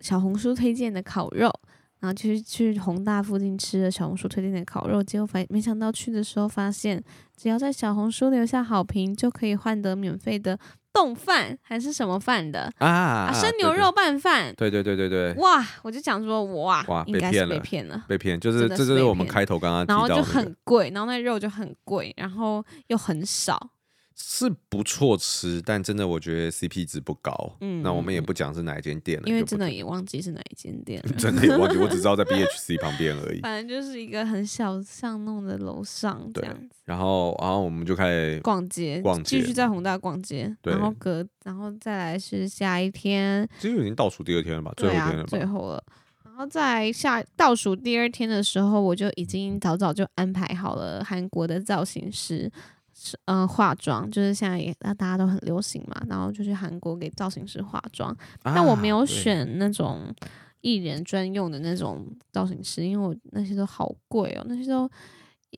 小红书推荐的烤肉，然后就是去弘大附近吃了小红书推荐的烤肉，结果发没想到去的时候发现，只要在小红书留下好评，就可以换得免费的丼饭还是什么饭的啊，啊？生牛肉拌饭。对对对对对。哇！我就讲说，哇，哇，应该是被骗了，被骗，就是这就是我们开头刚刚提到的，然后就很贵，然后那肉就很贵，然后又很少。是不错吃，但真的我觉得 CP 值不高。嗯，那我们也不讲是哪一间店了，因为真的也忘记是哪一间店了，[laughs] 真的也忘记，我只知道在 [laughs] BHC 旁边而已。反正就是一个很小巷弄的楼上这样子。然后，然后我们就开始逛街，逛街，继续在宏大逛街。然后隔，然后再来是下一天，其实已经倒数第二天了吧？最后一天了吧？最后了。然后在下倒数第二天的时候，我就已经早早就安排好了韩国的造型师。是嗯，化妆就是现在也大家都很流行嘛，然后就去韩国给造型师化妆。但我没有选那种艺人专用的那种造型师，因为我那些都好贵哦，那些都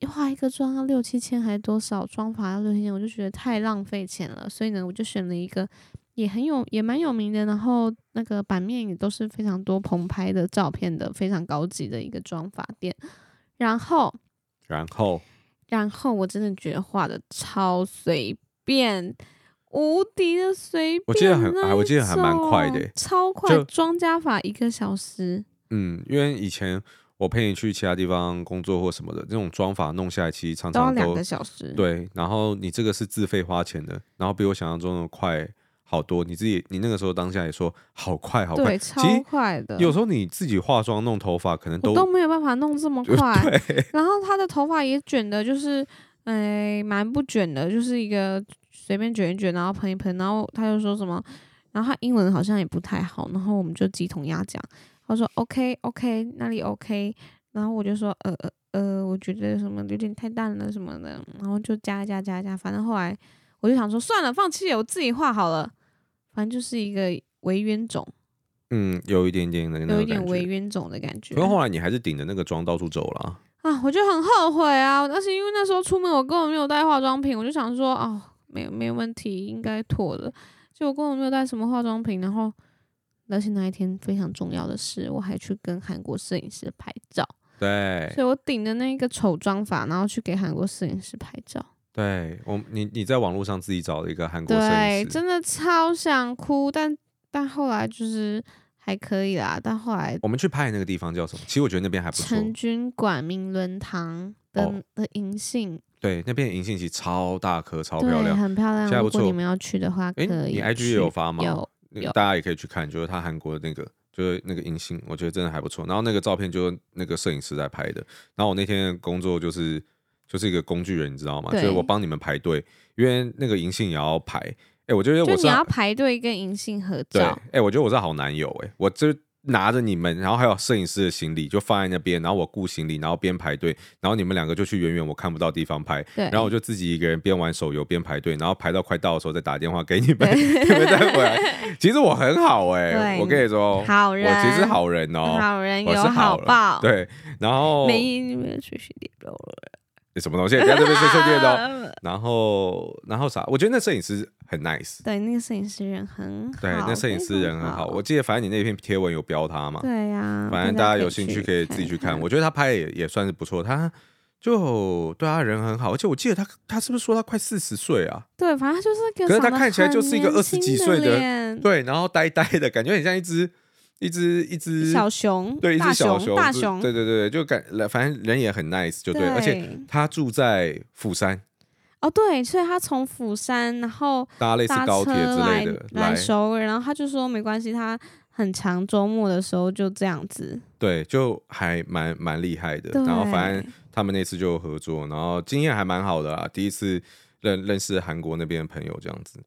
化一个妆要六七千还是多少，妆发要六七千，我就觉得太浪费钱了。所以呢，我就选了一个也很有也蛮有名的，然后那个版面也都是非常多棚拍的照片的，非常高级的一个妆发店。然后，然后，然后我真的觉得画的超随便，无敌的随便。我记得很，我记得还蛮快的，超快，妆加法一个小时。嗯，因为以前我陪你去其他地方工作或什么的，这种妆法弄下来其实常常都两个小时。对，然后你这个是自费花钱的，然后比我想象中的快好多。你自己，你那个时候当下也说好快好快，对，超快的。有时候你自己化妆弄头发，可能都都没有办法弄这么快。[laughs] 对，[laughs] 然后他的头发也卷的，就是哎，蛮不卷的，就是一个随便卷一卷，然后喷一喷，然后他就说什么，然后他英文好像也不太好，然后我们就鸡同鸭讲。他说 OK OK，那里 OK，然后我就说呃呃呃，我觉得什么有点太淡了什么的，然后就加加加加，反正后来我就想说算了，放弃，我自己画好了，反正就是一个微冤种，嗯，有一点点的，有一点微冤种的感觉。不过后来你还是顶着那个妆到处走了啊，我就很后悔啊，但是因为那时候出门我根本没有带化妆品，我就想说哦，没有没有问题，应该妥的。就我根本没有带什么化妆品，然后。而且那一天非常重要的是，我还去跟韩国摄影师拍照。对，所以我顶着那个丑妆法，然后去给韩国摄影师拍照。对我，你你在网络上自己找了一个韩国摄影师，对，真的超想哭，但但后来就是还可以啦。但后来我们去拍的那个地方叫什么？其实我觉得那边还不错。陈军馆明伦堂的、哦、的银杏，对，那边银杏其实超大颗，超漂亮，很漂亮。如果你们要去的话，可以。你 IG 也有发吗？有。大家也可以去看，就是他韩国的那个，就是那个银杏，我觉得真的还不错。然后那个照片就是那个摄影师在拍的。然后我那天的工作就是就是一个工具人，你知道吗？就是我帮你们排队，因为那个银杏也要排。哎、欸，我觉得我是就你要排队跟银杏合照。对，哎、欸，我觉得我是好男友、欸，哎，我这。拿着你们，然后还有摄影师的行李，就放在那边，然后我顾行李，然后边排队，然后你们两个就去远远我看不到地方拍，对，然后我就自己一个人边玩手游边排队，然后排到快到的时候再打电话给你们，你们再回来。[laughs] 其实我很好哎、欸，我跟你说，好人，我其实好人哦、喔，好人有好报，对，然后没没有出去点什么东西？在这边碎碎念的。[laughs] 然后，然后啥？我觉得那摄影师很 nice。对，那个摄影师人很好。对，那摄影师人很好。我记得，反正你那篇贴文有标他嘛。对呀。反正大家有兴趣可以自己去看。我觉得他拍的也也算是不错。他就对他人很好，而且我记得他他是不是说他快四十岁啊？对，反正就是个。可是他看起来就是一个二十几岁的，对，然后呆呆的感觉很像一只。一只一只小熊，对，一只小熊，大熊，对对对，就感，反正人也很 nice，就对，对，而且他住在釜山，哦对，所以他从釜山，然后搭类似高铁之类的来，来首尔，然后他就说没关系，他很常周末的时候就这样子，对，就还蛮蛮厉害的，然后反正他们那次就合作，然后经验还蛮好的啦，第一次认认识韩国那边的朋友这样子。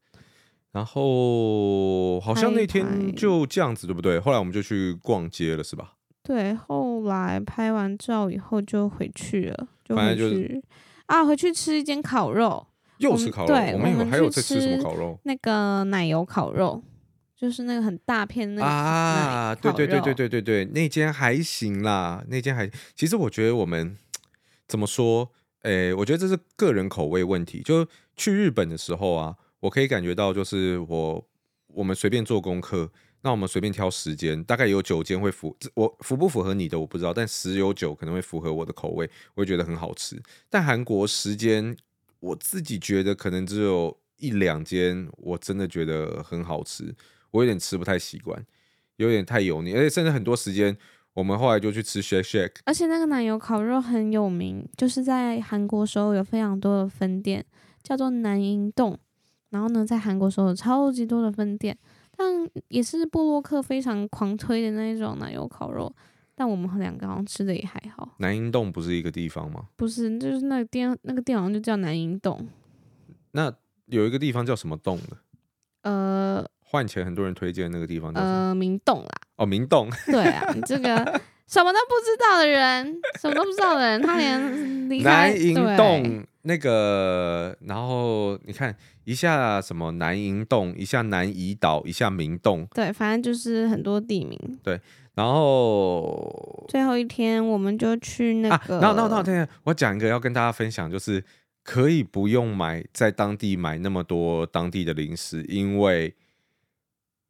然后好像那天就这样子，对不对？后来我们就去逛街了，是吧？对，后来拍完照以后就回去了，就回去，啊，回去吃一间烤肉，又吃烤肉。对，我们有还有在吃什么烤肉？那个奶油烤肉，就是那个很大片那个啊，对对对对对对对，那间还行啦，那间还。其实我觉得我们怎么说？诶，我觉得这是个人口味问题。就去日本的时候啊。我可以感觉到，就是我我们随便做功课，那我们随便挑时间，大概有九间会符我符不符合你的我不知道，但十有九可能会符合我的口味，我会觉得很好吃。但韩国时间，我自己觉得可能只有一两间，我真的觉得很好吃，我有点吃不太习惯，有点太油腻，而且甚至很多时间，我们后来就去吃 Shake Shack，而且那个奶油烤肉很有名，就是在韩国时候有非常多的分店，叫做南英洞。然后呢，在韩国时候有超级多的分店，但也是布洛克非常狂推的那一种奶油烤肉。但我们两个好像吃的也还好。南英洞不是一个地方吗？不是，就是那个店，那个店好像就叫南英洞。那有一个地方叫什么洞的？呃，换钱很多人推荐那个地方叫呃明洞啦。哦，明洞。对啊，你这个什么都不知道的人，什么都不知道的人，他连离开南银洞。那个，然后你看一下什么南银洞，一下南怡岛，一下明洞，对，反正就是很多地名。对，然后最后一天我们就去那个，那那那天我讲一个要跟大家分享，就是可以不用买在当地买那么多当地的零食，因为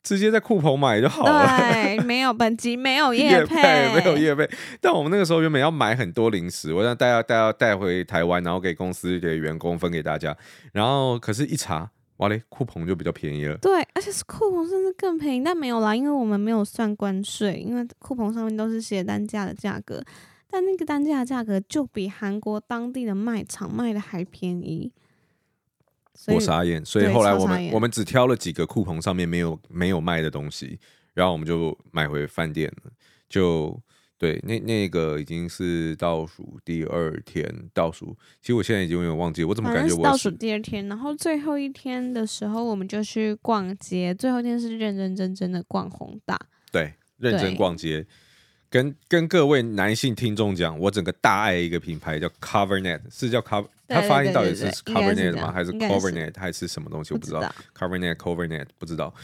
直接在酷鹏买就好了。对，没有本集没有 [laughs] 夜配，没有夜配。但我们那个时候原本要买很多零食，我想带要带要带回台湾，然后给公司给员工分给大家。然后可是一查，哇嘞，酷鹏就比较便宜了。对，而且是酷鹏甚至更便宜，但没有啦，因为我们没有算关税，因为酷鹏上面都是写单价的价格。但那个单价价格就比韩国当地的卖场卖的还便宜，我傻眼。所以后来我们我们只挑了几个酷棚上面没有没有卖的东西，然后我们就买回饭店了。就对，那那个已经是倒数第二天，倒数。其实我现在已经有点忘记，我怎么感觉我倒数第二天，然后最后一天的时候，我们就去逛街。最后一天是认认真真的逛宏大，对，认真逛街。跟跟各位男性听众讲，我整个大爱一个品牌叫 CoverNet，是叫 Cover，它发音到底是 CoverNet 吗？还是 CoverNet 还是什么东西？我不知道。CoverNet CoverNet 不知道。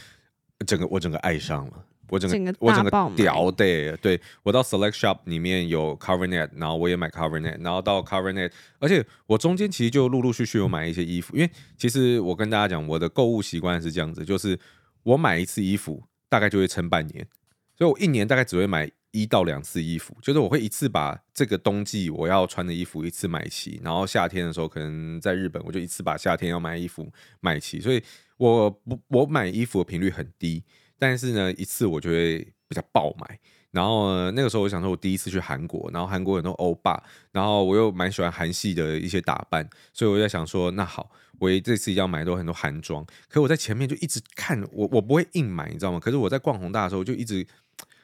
整个我整个爱上了，我整个我整个屌的，对，我到 Select Shop 里面有 CoverNet，然后我也买 CoverNet，然后到 CoverNet，而且我中间其实就陆陆续续有买一些衣服，因为其实我跟大家讲，我的购物习惯是这样子，就是我买一次衣服大概就会撑半年，所以我一年大概只会买。一到两次衣服，就是我会一次把这个冬季我要穿的衣服一次买齐，然后夏天的时候可能在日本，我就一次把夏天要买衣服买齐。所以我不我买衣服的频率很低，但是呢一次我就会比较爆买。然后那个时候我想说，我第一次去韩国，然后韩国很多欧巴，然后我又蛮喜欢韩系的一些打扮，所以我在想说，那好，我这次要买多很多韩装。可我在前面就一直看，我我不会硬买，你知道吗？可是我在逛宏大的时候就一直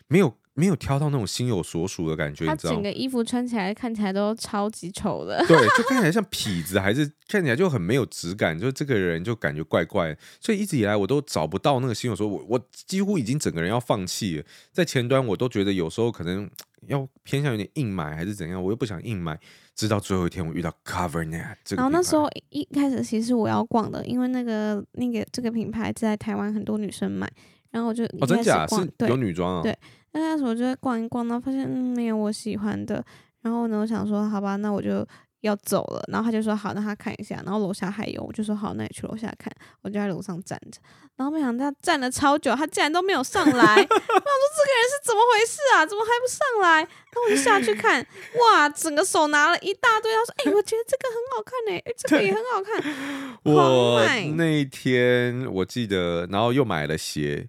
没有。没有挑到那种心有所属的感觉？整个衣服穿起来看起来都超级丑的，对，就 [laughs] 看起来像痞子，还是看起来就很没有质感，就这个人就感觉怪怪。所以一直以来我都找不到那个心有所属，我我几乎已经整个人要放弃了。在前端我都觉得有时候可能要偏向有点硬买还是怎样，我又不想硬买。直到最后一天我遇到 CoverNet 这个，然后那时候一开始其实我要逛的，因为那个那个这个品牌在台湾很多女生买，然后我就哦，真假是有女装啊，对。那那时候我就在逛一逛，然后发现嗯没有我喜欢的，然后呢我想说好吧，那我就要走了。然后他就说好，那他看一下。然后楼下还有，我就说好，那你去楼下看。我就在楼上站着，然后没想到他站了超久，他竟然都没有上来。[laughs] 我想说这个人是怎么回事啊？怎么还不上来？然后我就下去看，哇，整个手拿了一大堆。他说哎、欸，我觉得这个很好看哎、欸，这个也很好看。[laughs] 我那一天我记得，然后又买了鞋。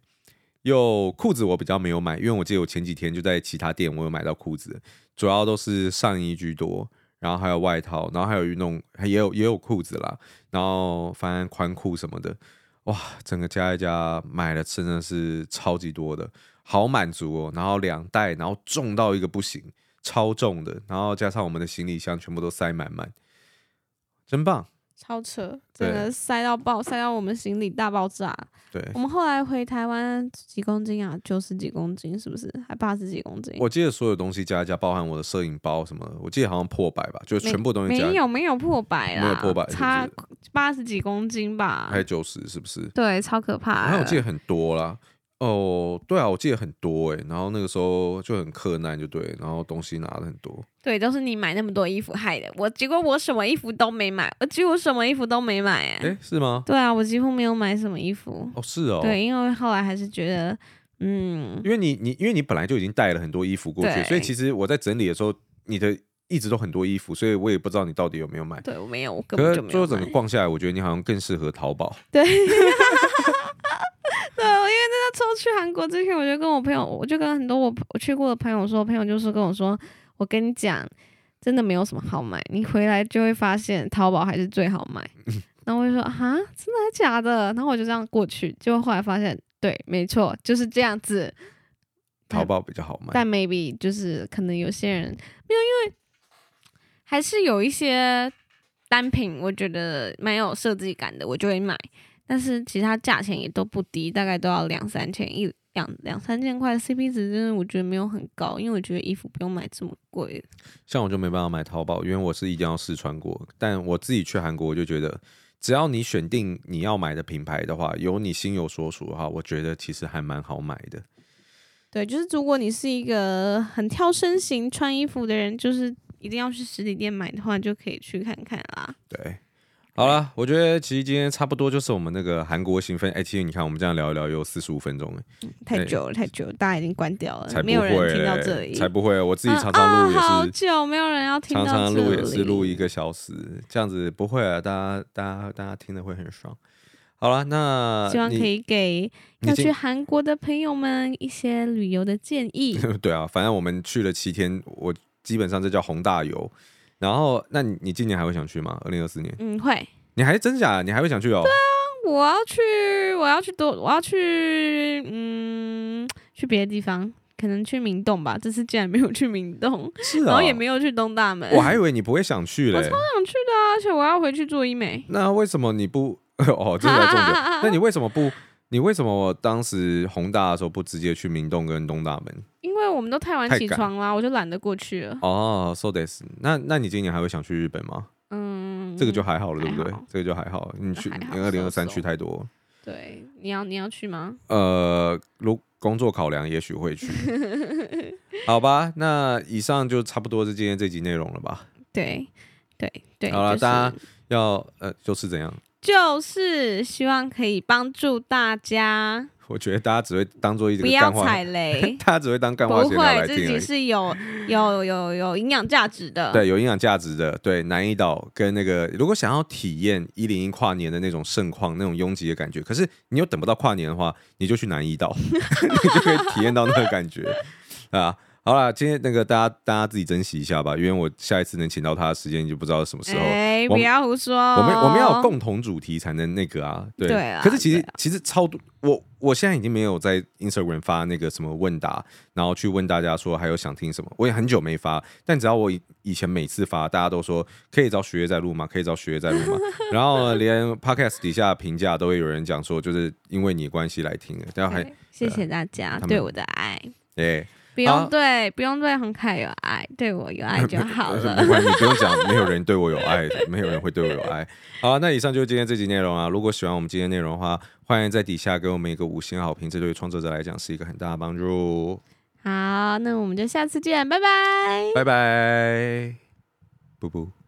有裤子我比较没有买，因为我记得我前几天就在其他店我有买到裤子，主要都是上衣居多，然后还有外套，然后还有运动，也有也有裤子啦，然后反正宽裤什么的，哇，整个加一加买了真的是超级多的，好满足哦，然后两袋，然后重到一个不行，超重的，然后加上我们的行李箱全部都塞满满，真棒。超扯，真的塞到爆，塞到我们行李大爆炸。对，我们后来回台湾几公斤啊？九十几公斤是不是？还八十几公斤？我记得所有东西加一加，包含我的摄影包什么，我记得好像破百吧，就全部东西加。没有没有破百啦，没有破百，差八十几公斤吧？还有九十是不是？对，超可怕。然后我记得很多啦。哦，对啊，我记得很多哎，然后那个时候就很困难，就对，然后东西拿了很多，对，都是你买那么多衣服害的。我结果我什么衣服都没买，我几乎什么衣服都没买哎，哎，是吗？对啊，我几乎没有买什么衣服。哦，是哦，对，因为后来还是觉得，嗯，因为你你因为你本来就已经带了很多衣服过去，所以其实我在整理的时候，你的一直都很多衣服，所以我也不知道你到底有没有买。对，我没有，我根本就没有。最后整个逛下来，我觉得你好像更适合淘宝。对。[laughs] [laughs] 时候去韩国之前，我就跟我朋友，我就跟很多我我去过的朋友说，朋友就是跟我说，我跟你讲，真的没有什么好买，你回来就会发现淘宝还是最好买。[laughs] 然后我就说啊，真的还假的？然后我就这样过去，结果后来发现，对，没错，就是这样子。淘宝比较好买，但 maybe 就是可能有些人没有，因为还是有一些单品，我觉得蛮有设计感的，我就会买。但是其他价钱也都不低，大概都要两三千一两两三千块，CP 值真的我觉得没有很高，因为我觉得衣服不用买这么贵。像我就没办法买淘宝，因为我是一定要试穿过。但我自己去韩国，我就觉得只要你选定你要买的品牌的话，有你心有所属的话，我觉得其实还蛮好买的。对，就是如果你是一个很挑身形穿衣服的人，就是一定要去实体店买的话，就可以去看看啦。对。好了，我觉得其实今天差不多就是我们那个韩国行分。哎，其实你看我们这样聊一聊，有四十五分钟了，太久了，太久了，大家已经关掉了，才没有人听到这里，才不会，我自己常常录也是，好久没有人要听到这里，常常录也是录一个小时，这样子不会啊，大家大家大家听的会很爽。好了，那希望可以给要去韩国的朋友们一些旅游的建议。对啊，反正我们去了七天，我基本上这叫宏大游。然后，那你你今年还会想去吗？二零二四年？嗯，会。你还是真假？你还会想去哦？对啊，我要去，我要去多，我要去，嗯，去别的地方，可能去明洞吧。这次竟然没有去明洞，是啊，然后也没有去东大门。我还以为你不会想去嘞，我超想去的啊，而且我要回去做医美。那为什么你不？[laughs] 哦，这才重点。[laughs] 那你为什么不？你为什么我当时宏大的时候不直接去明洞跟东大门？因为我们都太晚起床啦，我就懒得过去了。哦，so this。那那你今年还会想去日本吗？嗯，这个就还好了，对不对？这个就还好。你去二零二三去太多。对，你要你要去吗？呃，如工作考量，也许会去。[laughs] 好吧，那以上就差不多是今天这集内容了吧？对对对。好了，大家要呃，就是怎样？就是希望可以帮助大家。我觉得大家只会当做一个不要踩 [laughs] 雷，大家只会当干话闲聊来听。不会，自己是有有有有营养价值的。对，有营养价值的。对，南一岛跟那个，如果想要体验一零一跨年的那种盛况、那种拥挤的感觉，可是你又等不到跨年的话，你就去南一岛，[laughs] 你就可以体验到那个感觉啊。好了，今天那个大家大家自己珍惜一下吧，因为我下一次能请到他的时间就不知道什么时候。哎、欸，不要胡说。我们我们要有共同主题才能那个啊，对。对啊。可是其实其实超多，我我现在已经没有在 Instagram 发那个什么问答，然后去问大家说还有想听什么。我也很久没发，但只要我以前每次发，大家都说可以找学月在录吗？可以找学月在录吗？[laughs] 然后呢，连 Podcast 底下评价都会有人讲说，就是因为你关系来听的。大家还谢谢大家对我的爱。对。不用对，啊、不用对洪凯有爱，对我有爱就好了。不管你不用讲，没有人对我有爱，[laughs] 没有人会对我有爱。好，那以上就是今天这集内容啊。如果喜欢我们今天内容的话，欢迎在底下给我们一个五星好评，这对创作者来讲是一个很大的帮助。好，那我们就下次见，拜拜，拜拜，布布。